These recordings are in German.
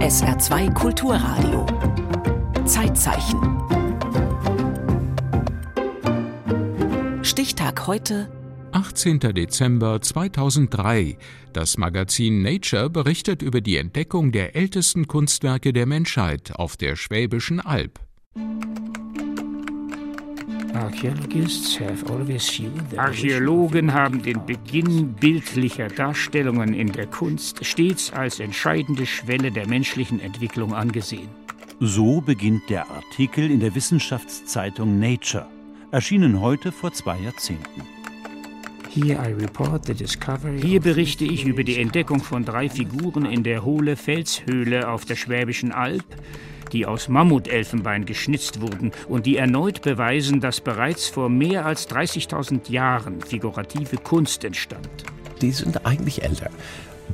SR2 Kulturradio. Zeitzeichen. Stichtag heute 18. Dezember 2003. Das Magazin Nature berichtet über die Entdeckung der ältesten Kunstwerke der Menschheit auf der Schwäbischen Alb. Archäologen haben den Beginn bildlicher Darstellungen in der Kunst stets als entscheidende Schwelle der menschlichen Entwicklung angesehen. So beginnt der Artikel in der Wissenschaftszeitung Nature, erschienen heute vor zwei Jahrzehnten. Hier berichte ich über die Entdeckung von drei Figuren in der Hohle Felshöhle auf der Schwäbischen Alb, die aus Mammutelfenbein geschnitzt wurden und die erneut beweisen, dass bereits vor mehr als 30.000 Jahren figurative Kunst entstand. Die sind eigentlich älter.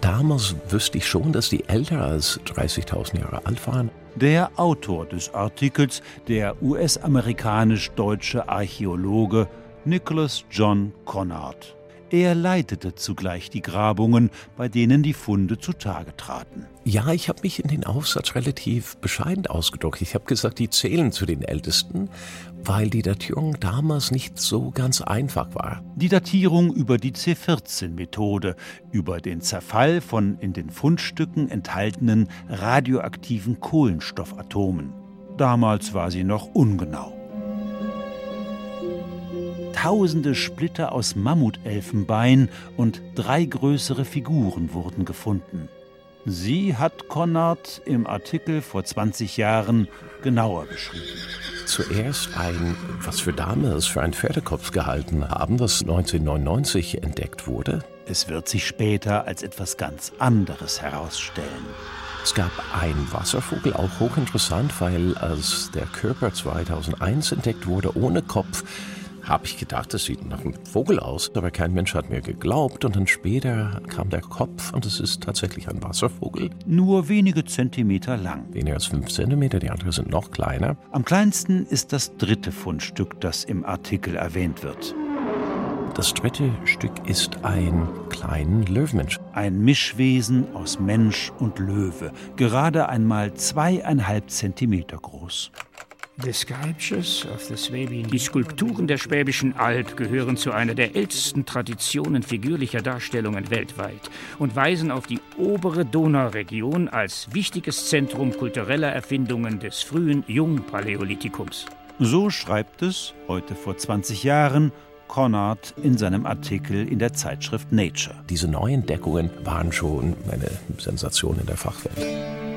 Damals wüsste ich schon, dass die älter als 30.000 Jahre alt waren. Der Autor des Artikels, der US-amerikanisch-deutsche Archäologe Nicholas John Conrad. Er leitete zugleich die Grabungen, bei denen die Funde zutage traten. Ja, ich habe mich in den Aufsatz relativ bescheiden ausgedrückt. Ich habe gesagt, die zählen zu den Ältesten, weil die Datierung damals nicht so ganz einfach war. Die Datierung über die C14-Methode, über den Zerfall von in den Fundstücken enthaltenen radioaktiven Kohlenstoffatomen. Damals war sie noch ungenau. Tausende Splitter aus Mammutelfenbein und drei größere Figuren wurden gefunden. Sie hat Konrad im Artikel vor 20 Jahren genauer beschrieben. Zuerst ein, was wir damals für einen Pferdekopf gehalten haben, das 1999 entdeckt wurde. Es wird sich später als etwas ganz anderes herausstellen. Es gab einen Wasservogel, auch hochinteressant, weil als der Körper 2001 entdeckt wurde, ohne Kopf, habe ich gedacht, das sieht nach einem Vogel aus, aber kein Mensch hat mir geglaubt und dann später kam der Kopf und es ist tatsächlich ein Wasservogel. Nur wenige Zentimeter lang. Weniger als fünf Zentimeter, die anderen sind noch kleiner. Am kleinsten ist das dritte Fundstück, das im Artikel erwähnt wird. Das dritte Stück ist ein kleinen Löwenmensch. Ein Mischwesen aus Mensch und Löwe, gerade einmal zweieinhalb Zentimeter groß. Die Skulpturen der Schwäbischen Alb gehören zu einer der ältesten Traditionen figürlicher Darstellungen weltweit und weisen auf die obere Donauregion als wichtiges Zentrum kultureller Erfindungen des frühen Jungpaläolithikums. So schreibt es, heute vor 20 Jahren, Conrad in seinem Artikel in der Zeitschrift Nature. Diese Neuentdeckungen waren schon eine Sensation in der Fachwelt.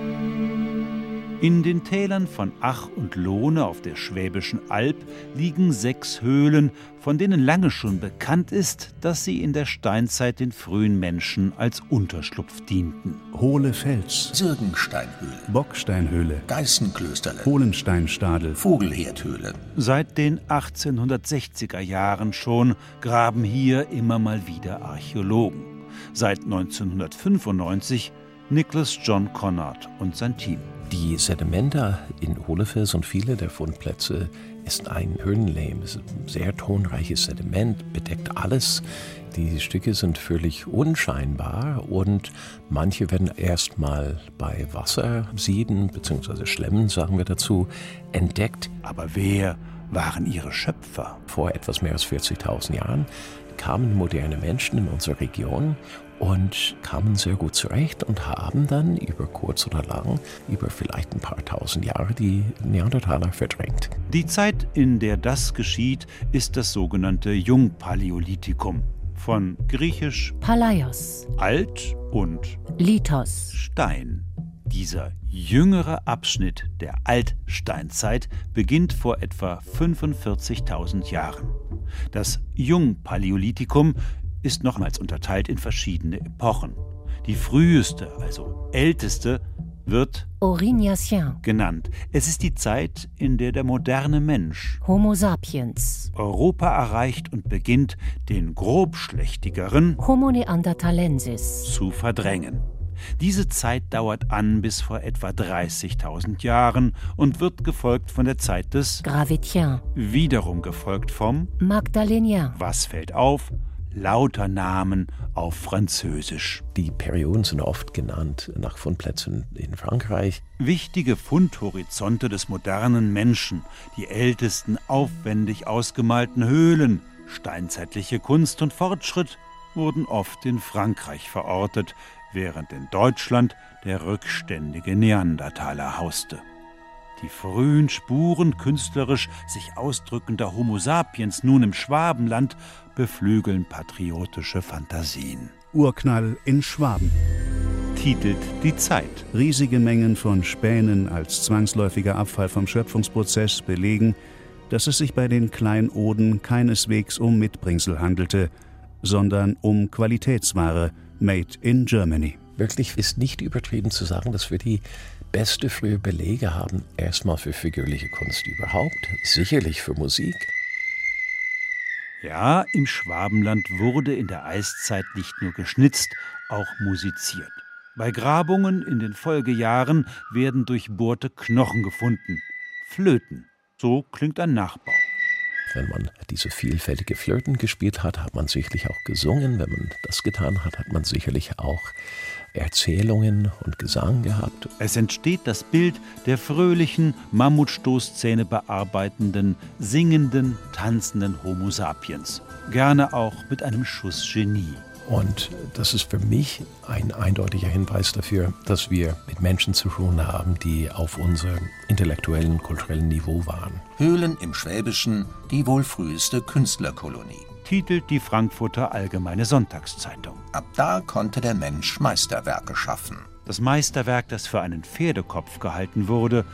In den Tälern von Ach und Lohne auf der Schwäbischen Alb liegen sechs Höhlen, von denen lange schon bekannt ist, dass sie in der Steinzeit den frühen Menschen als Unterschlupf dienten. Hohle Fels, Sirgensteinhöhle, Bocksteinhöhle, Geißenklösterle, Hohlensteinstadel, Vogelherdhöhle. Seit den 1860er Jahren schon graben hier immer mal wieder Archäologen. Seit 1995 Nicholas John Conrad und sein Team. Die Sedimenta in Hohlefels und viele der Fundplätze ist ein Höhenlehm. Es ist ein sehr tonreiches Sediment, bedeckt alles. Die Stücke sind völlig unscheinbar und manche werden erstmal bei Wassersieden bzw. Schlemmen, sagen wir dazu, entdeckt. Aber wer waren ihre Schöpfer? Vor etwas mehr als 40.000 Jahren kamen moderne Menschen in unsere Region und kamen sehr gut zurecht und haben dann über kurz oder lang, über vielleicht ein paar tausend Jahre, die Neandertaler verdrängt. Die Zeit, in der das geschieht, ist das sogenannte Jungpaläolithikum. Von griechisch Palaios, alt und Lithos, Stein. Dieser jüngere Abschnitt der Altsteinzeit beginnt vor etwa 45.000 Jahren. Das Jungpaläolithikum ist nochmals unterteilt in verschiedene Epochen. Die früheste, also älteste, wird Aurignacien, genannt. Es ist die Zeit, in der der moderne Mensch Homo sapiens, Europa erreicht und beginnt, den grobschlächtigeren Homo neanderthalensis, zu verdrängen. Diese Zeit dauert an bis vor etwa 30.000 Jahren und wird gefolgt von der Zeit des Gravetien, wiederum gefolgt vom Magdalénien, Was fällt auf? Lauter Namen auf Französisch. Die Perioden sind oft genannt nach Fundplätzen in Frankreich. Wichtige Fundhorizonte des modernen Menschen, die ältesten aufwendig ausgemalten Höhlen, steinzeitliche Kunst und Fortschritt wurden oft in Frankreich verortet, während in Deutschland der rückständige Neandertaler hauste. Die frühen Spuren künstlerisch sich ausdrückender Homo sapiens nun im Schwabenland beflügeln patriotische Fantasien. Urknall in Schwaben. Titelt die Zeit. Riesige Mengen von Spänen als zwangsläufiger Abfall vom Schöpfungsprozess belegen, dass es sich bei den Kleinoden keineswegs um Mitbringsel handelte, sondern um Qualitätsware made in Germany. Wirklich ist nicht übertrieben zu sagen, dass wir die beste frühe Belege haben, erstmal für figürliche Kunst überhaupt, sicherlich für Musik. Ja, im Schwabenland wurde in der Eiszeit nicht nur geschnitzt, auch musiziert. Bei Grabungen in den Folgejahren werden durchbohrte Knochen gefunden. Flöten. So klingt ein Nachbau. Wenn man diese vielfältige Flöten gespielt hat, hat man sicherlich auch gesungen. Wenn man das getan hat, hat man sicherlich auch Erzählungen und Gesang gehabt. Es entsteht das Bild der fröhlichen, Mammutstoßzähne bearbeitenden, singenden, tanzenden Homo sapiens. Gerne auch mit einem Schuss Genie. Und das ist für mich ein eindeutiger Hinweis dafür, dass wir mit Menschen zu tun haben, die auf unserem intellektuellen, kulturellen Niveau waren. Höhlen im Schwäbischen, die wohl früheste Künstlerkolonie. Titelt die Frankfurter Allgemeine Sonntagszeitung. Ab da konnte der Mensch Meisterwerke schaffen. Das Meisterwerk, das für einen Pferdekopf gehalten wurde,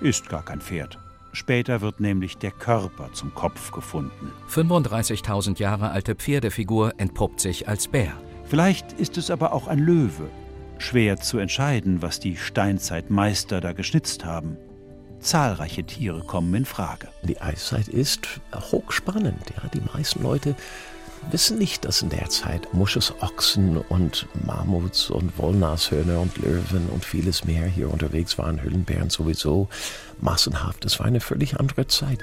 ist gar kein Pferd. Später wird nämlich der Körper zum Kopf gefunden. 35.000 Jahre alte Pferdefigur entpuppt sich als Bär. Vielleicht ist es aber auch ein Löwe. Schwer zu entscheiden, was die Steinzeitmeister da geschnitzt haben. Zahlreiche Tiere kommen in Frage. Die Eiszeit ist hochspannend. Ja. Die meisten Leute wissen nicht, dass in der Zeit Muschusochsen und Mammuts und Wollnashörner und Löwen und vieles mehr hier unterwegs waren, Höhlenbären sowieso massenhaft. Es war eine völlig andere Zeit.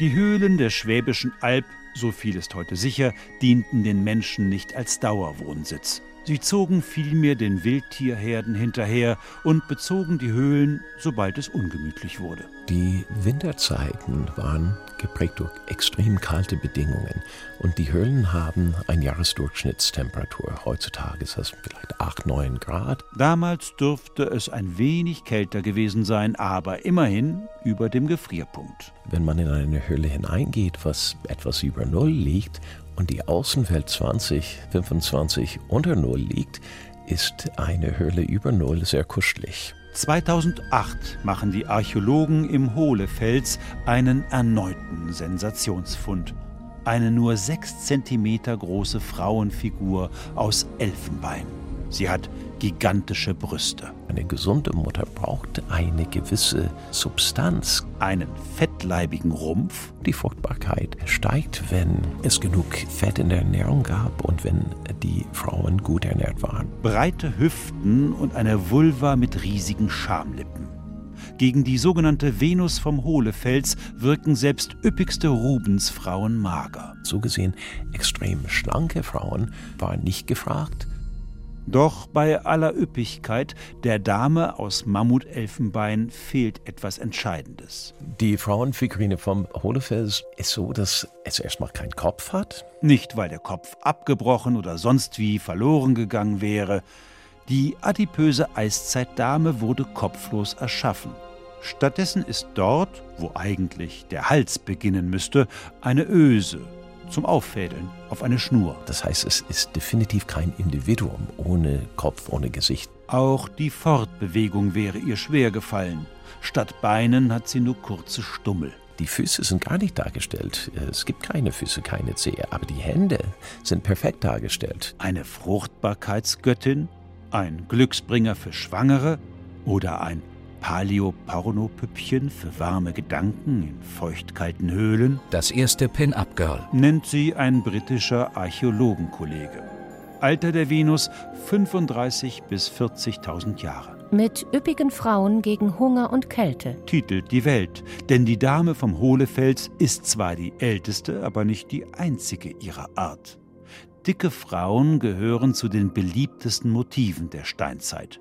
Die Höhlen der Schwäbischen Alb, so viel ist heute sicher, dienten den Menschen nicht als Dauerwohnsitz. Sie zogen vielmehr den Wildtierherden hinterher und bezogen die Höhlen, sobald es ungemütlich wurde. Die Winterzeiten waren geprägt durch extrem kalte Bedingungen und die Höhlen haben eine Jahresdurchschnittstemperatur. Heutzutage ist das vielleicht 8, 9 Grad. Damals dürfte es ein wenig kälter gewesen sein, aber immerhin über dem Gefrierpunkt. Wenn man in eine Höhle hineingeht, was etwas über Null liegt und die Außenwelt 20, 25 unter Null liegt, ist eine Höhle über Null sehr kuschelig. 2008 machen die Archäologen im Hohlefels einen erneuten Sensationsfund. Eine nur sechs Zentimeter große Frauenfigur aus Elfenbein. Sie hat gigantische Brüste. Eine gesunde Mutter braucht eine gewisse Substanz. Einen fettleibigen Rumpf. Die Fruchtbarkeit steigt, wenn es genug Fett in der Ernährung gab und wenn die Frauen gut ernährt waren. Breite Hüften und eine Vulva mit riesigen Schamlippen. Gegen die sogenannte Venus vom Hohlefels wirken selbst üppigste Rubensfrauen mager. So gesehen, extrem schlanke Frauen waren nicht gefragt. Doch bei aller Üppigkeit der Dame aus Mammutelfenbein fehlt etwas Entscheidendes. Die Frauenfigurine vom Hohlefels ist so, dass es erstmal keinen Kopf hat. Nicht, weil der Kopf abgebrochen oder sonst wie verloren gegangen wäre. Die adipöse Eiszeitdame wurde kopflos erschaffen. Stattdessen ist dort, wo eigentlich der Hals beginnen müsste, eine Öse zum Auffädeln auf eine Schnur. Das heißt, es ist definitiv kein Individuum ohne Kopf, ohne Gesicht. Auch die Fortbewegung wäre ihr schwer gefallen. Statt Beinen hat sie nur kurze Stummel. Die Füße sind gar nicht dargestellt. Es gibt keine Füße, keine Zehe, aber die Hände sind perfekt dargestellt. Eine Fruchtbarkeitsgöttin, ein Glücksbringer für Schwangere oder ein Paleo-Porno-Püppchen für warme Gedanken in feuchtkalten Höhlen? Das erste Pin-Up-Girl. Nennt sie ein britischer Archäologenkollege. Alter der Venus 35 bis 40.000 Jahre. Mit üppigen Frauen gegen Hunger und Kälte. Titelt die Welt. Denn die Dame vom Hohlefels ist zwar die älteste, aber nicht die einzige ihrer Art. Dicke Frauen gehören zu den beliebtesten Motiven der Steinzeit.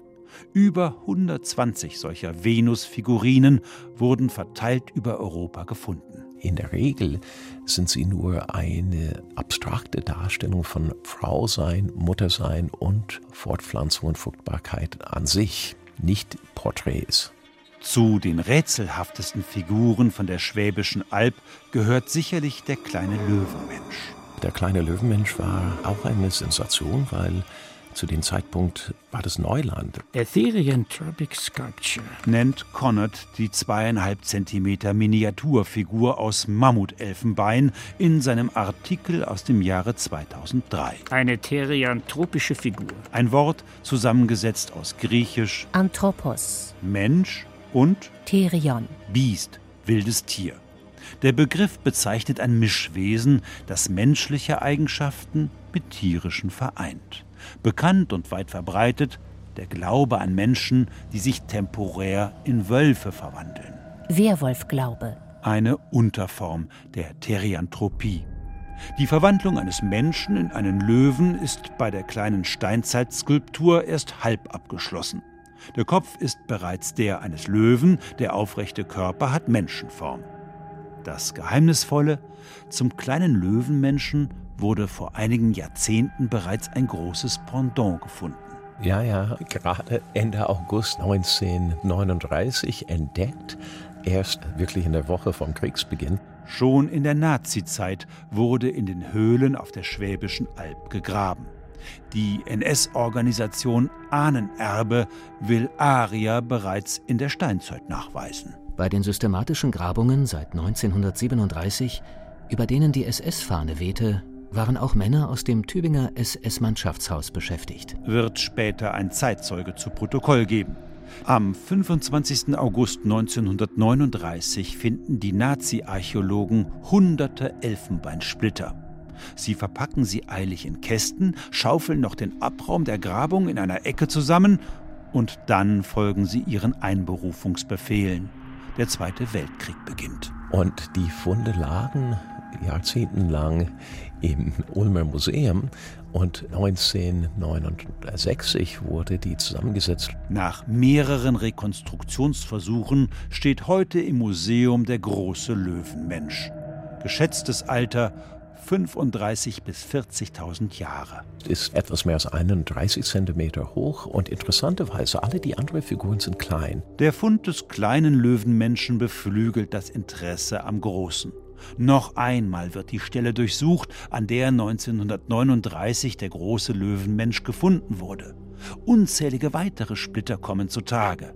Über 120 solcher Venus-Figurinen wurden verteilt über Europa gefunden. In der Regel sind sie nur eine abstrakte Darstellung von Frausein, Muttersein und Fortpflanzung und Fruchtbarkeit an sich, nicht Porträts. Zu den rätselhaftesten Figuren von der Schwäbischen Alb gehört sicherlich der kleine Löwenmensch. Der kleine Löwenmensch war auch eine Sensation, weil zu dem Zeitpunkt war das Neuland. Ethereanthropic Sculpture nennt Conrad die zweieinhalb Zentimeter Miniaturfigur aus Mammutelfenbein in seinem Artikel aus dem Jahre 2003. Eine therianthropische Figur. Ein Wort zusammengesetzt aus Griechisch Anthropos, Mensch und Therion, Biest, wildes Tier. Der Begriff bezeichnet ein Mischwesen, das menschliche Eigenschaften mit tierischen vereint. Bekannt und weit verbreitet der Glaube an Menschen, die sich temporär in Wölfe verwandeln. Werwolfglaube, Eine Unterform der Therianthropie. Die Verwandlung eines Menschen in einen Löwen ist bei der kleinen Steinzeitskulptur erst halb abgeschlossen. Der Kopf ist bereits der eines Löwen, der aufrechte Körper hat Menschenform. Das Geheimnisvolle, zum kleinen Löwenmenschen wurde vor einigen Jahrzehnten bereits ein großes Pendant gefunden. Ja, ja, gerade Ende August 1939 entdeckt, erst wirklich in der Woche vom Kriegsbeginn. Schon in der Nazizeit wurde in den Höhlen auf der Schwäbischen Alb gegraben. Die NS-Organisation Ahnenerbe will Aria bereits in der Steinzeit nachweisen. Bei den systematischen Grabungen seit 1937, über denen die SS-Fahne wehte, waren auch Männer aus dem Tübinger SS-Mannschaftshaus beschäftigt. Wird später ein Zeitzeuge zu Protokoll geben. Am 25. August 1939 finden die Nazi-Archäologen hunderte Elfenbeinsplitter. Sie verpacken sie eilig in Kästen, schaufeln noch den Abraum der Grabung in einer Ecke zusammen und dann folgen sie ihren Einberufungsbefehlen. Der Zweite Weltkrieg beginnt. Und die Funde lagen jahrzehntelang im Ulmer Museum und 1969 wurde die zusammengesetzt. Nach mehreren Rekonstruktionsversuchen steht heute im Museum der große Löwenmensch. Geschätztes Alter 35 bis 40.000 Jahre. Ist etwas mehr als 31 Zentimeter hoch und interessanterweise alle die anderen Figuren sind klein. Der Fund des kleinen Löwenmenschen beflügelt das Interesse am Großen. Noch einmal wird die Stelle durchsucht, an der 1939 der große Löwenmensch gefunden wurde. Unzählige weitere Splitter kommen zutage.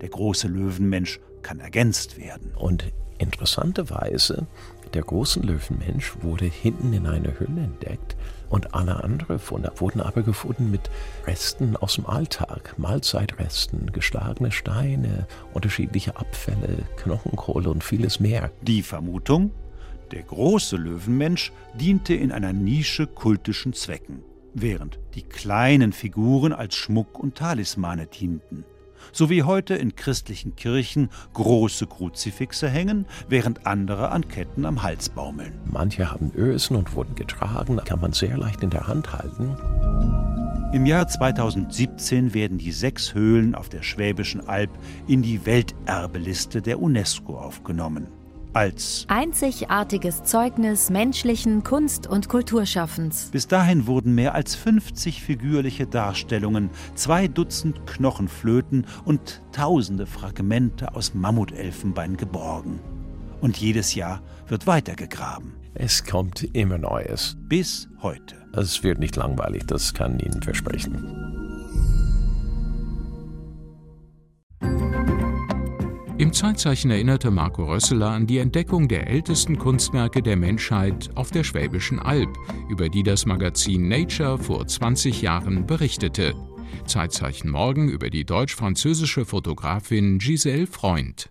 Der große Löwenmensch kann ergänzt werden. Und interessanterweise, der große Löwenmensch wurde hinten in einer Hülle entdeckt und alle anderen wurden aber gefunden mit Resten aus dem Alltag, Mahlzeitresten, geschlagene Steine, unterschiedliche Abfälle, Knochenkohle und vieles mehr. Die Vermutung? Der große Löwenmensch diente in einer Nische kultischen Zwecken, während die kleinen Figuren als Schmuck und Talismane dienten. So wie heute in christlichen Kirchen große Kruzifixe hängen, während andere an Ketten am Hals baumeln. Manche haben Ösen und wurden getragen, kann man sehr leicht in der Hand halten. Im Jahr 2017 werden die sechs Höhlen auf der Schwäbischen Alb in die Welterbeliste der UNESCO aufgenommen als einzigartiges Zeugnis menschlichen Kunst- und Kulturschaffens. Bis dahin wurden mehr als 50 figürliche Darstellungen, zwei Dutzend Knochenflöten und tausende Fragmente aus Mammutelfenbein geborgen. Und jedes Jahr wird weitergegraben. Es kommt immer Neues. Bis heute. Es wird nicht langweilig, das kann ich Ihnen versprechen. Im Zeitzeichen erinnerte Marco Rösseler an die Entdeckung der ältesten Kunstwerke der Menschheit auf der Schwäbischen Alb, über die das Magazin Nature vor 20 Jahren berichtete. Zeitzeichen morgen über die deutsch-französische Fotografin Giselle Freund.